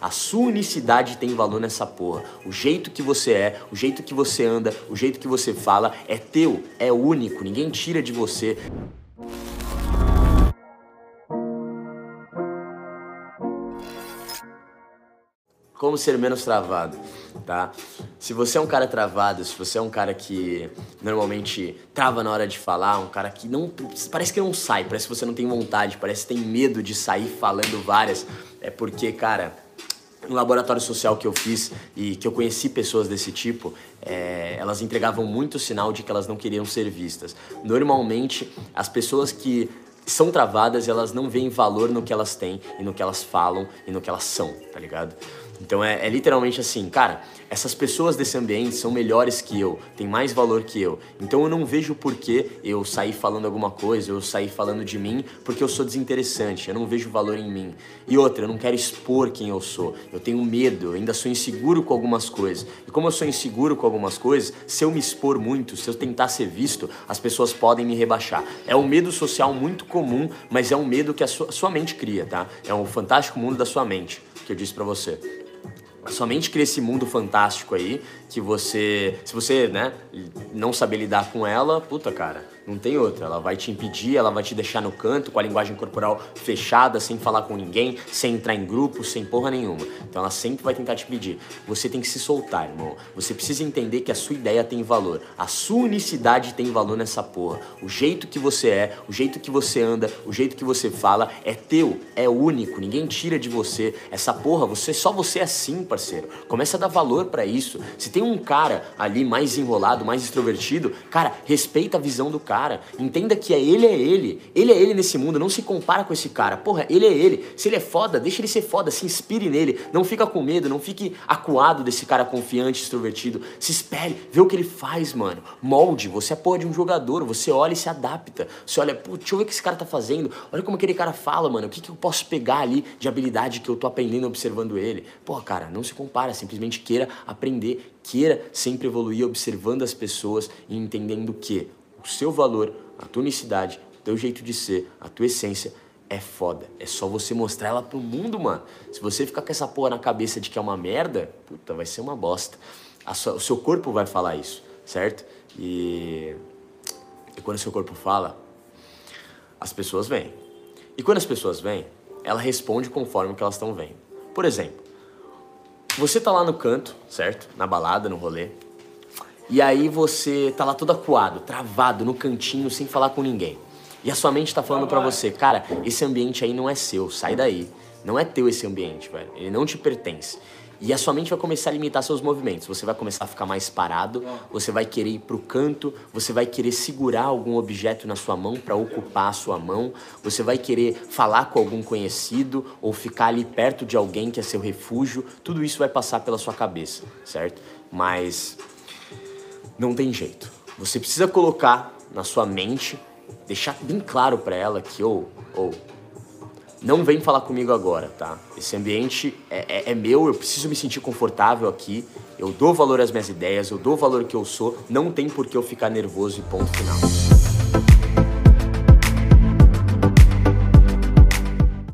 A sua unicidade tem valor nessa porra. O jeito que você é, o jeito que você anda, o jeito que você fala é teu, é único, ninguém tira de você. Como ser menos travado, tá? Se você é um cara travado, se você é um cara que normalmente trava na hora de falar, um cara que não parece que não sai, parece que você não tem vontade, parece que tem medo de sair falando várias, é porque, cara, no laboratório social que eu fiz e que eu conheci pessoas desse tipo, é, elas entregavam muito sinal de que elas não queriam ser vistas. Normalmente, as pessoas que são travadas, elas não veem valor no que elas têm e no que elas falam e no que elas são, tá ligado? Então é, é, literalmente assim, cara, essas pessoas desse ambiente são melhores que eu, têm mais valor que eu. Então eu não vejo por que eu sair falando alguma coisa, eu sair falando de mim, porque eu sou desinteressante, eu não vejo valor em mim. E outra, eu não quero expor quem eu sou, eu tenho medo, eu ainda sou inseguro com algumas coisas. E como eu sou inseguro com algumas coisas, se eu me expor muito, se eu tentar ser visto, as pessoas podem me rebaixar. É um medo social muito comum, mas é um medo que a sua, a sua mente cria, tá? É um fantástico mundo da sua mente, que eu disse para você somente cria esse mundo fantástico aí que você, se você, né, não saber lidar com ela, puta cara, não tem outra. Ela vai te impedir, ela vai te deixar no canto, com a linguagem corporal fechada, sem falar com ninguém, sem entrar em grupo, sem porra nenhuma. Então ela sempre vai tentar te pedir. Você tem que se soltar, irmão. Você precisa entender que a sua ideia tem valor. A sua unicidade tem valor nessa porra. O jeito que você é, o jeito que você anda, o jeito que você fala é teu, é único, ninguém tira de você. Essa porra, você só você é assim, parceiro. Começa a dar valor para isso. Se tem um cara ali mais enrolado, mais extrovertido, cara, respeita a visão do cara cara. Entenda que é ele é ele. Ele é ele nesse mundo. Não se compara com esse cara. Porra, ele é ele. Se ele é foda, deixa ele ser foda. Se inspire nele. Não fica com medo. Não fique acuado desse cara confiante, extrovertido. Se espere. Vê o que ele faz, mano. Molde. Você é porra de um jogador. Você olha e se adapta. Você olha, pô, deixa eu ver o que esse cara tá fazendo. Olha como aquele cara fala, mano. O que, que eu posso pegar ali de habilidade que eu tô aprendendo observando ele? Pô, cara, não se compara. Simplesmente queira aprender. Queira sempre evoluir observando as pessoas e entendendo que o seu valor, a tua unicidade, o teu jeito de ser, a tua essência é foda. É só você mostrar ela pro mundo, mano. Se você ficar com essa porra na cabeça de que é uma merda, puta, vai ser uma bosta. Sua, o seu corpo vai falar isso, certo? E, e quando o seu corpo fala, as pessoas vêm. E quando as pessoas vêm, ela responde conforme o que elas estão vendo. Por exemplo, você tá lá no canto, certo? Na balada, no rolê. E aí você tá lá todo acuado, travado no cantinho, sem falar com ninguém. E a sua mente tá falando para você, cara, esse ambiente aí não é seu, sai daí. Não é teu esse ambiente, velho. Ele não te pertence. E a sua mente vai começar a limitar seus movimentos. Você vai começar a ficar mais parado, você vai querer ir pro canto, você vai querer segurar algum objeto na sua mão para ocupar a sua mão, você vai querer falar com algum conhecido ou ficar ali perto de alguém que é seu refúgio. Tudo isso vai passar pela sua cabeça, certo? Mas não tem jeito. Você precisa colocar na sua mente, deixar bem claro para ela que, ou, oh, ou, oh, não vem falar comigo agora, tá? Esse ambiente é, é, é, meu, eu preciso me sentir confortável aqui, eu dou valor às minhas ideias, eu dou valor que eu sou, não tem por que eu ficar nervoso e ponto final.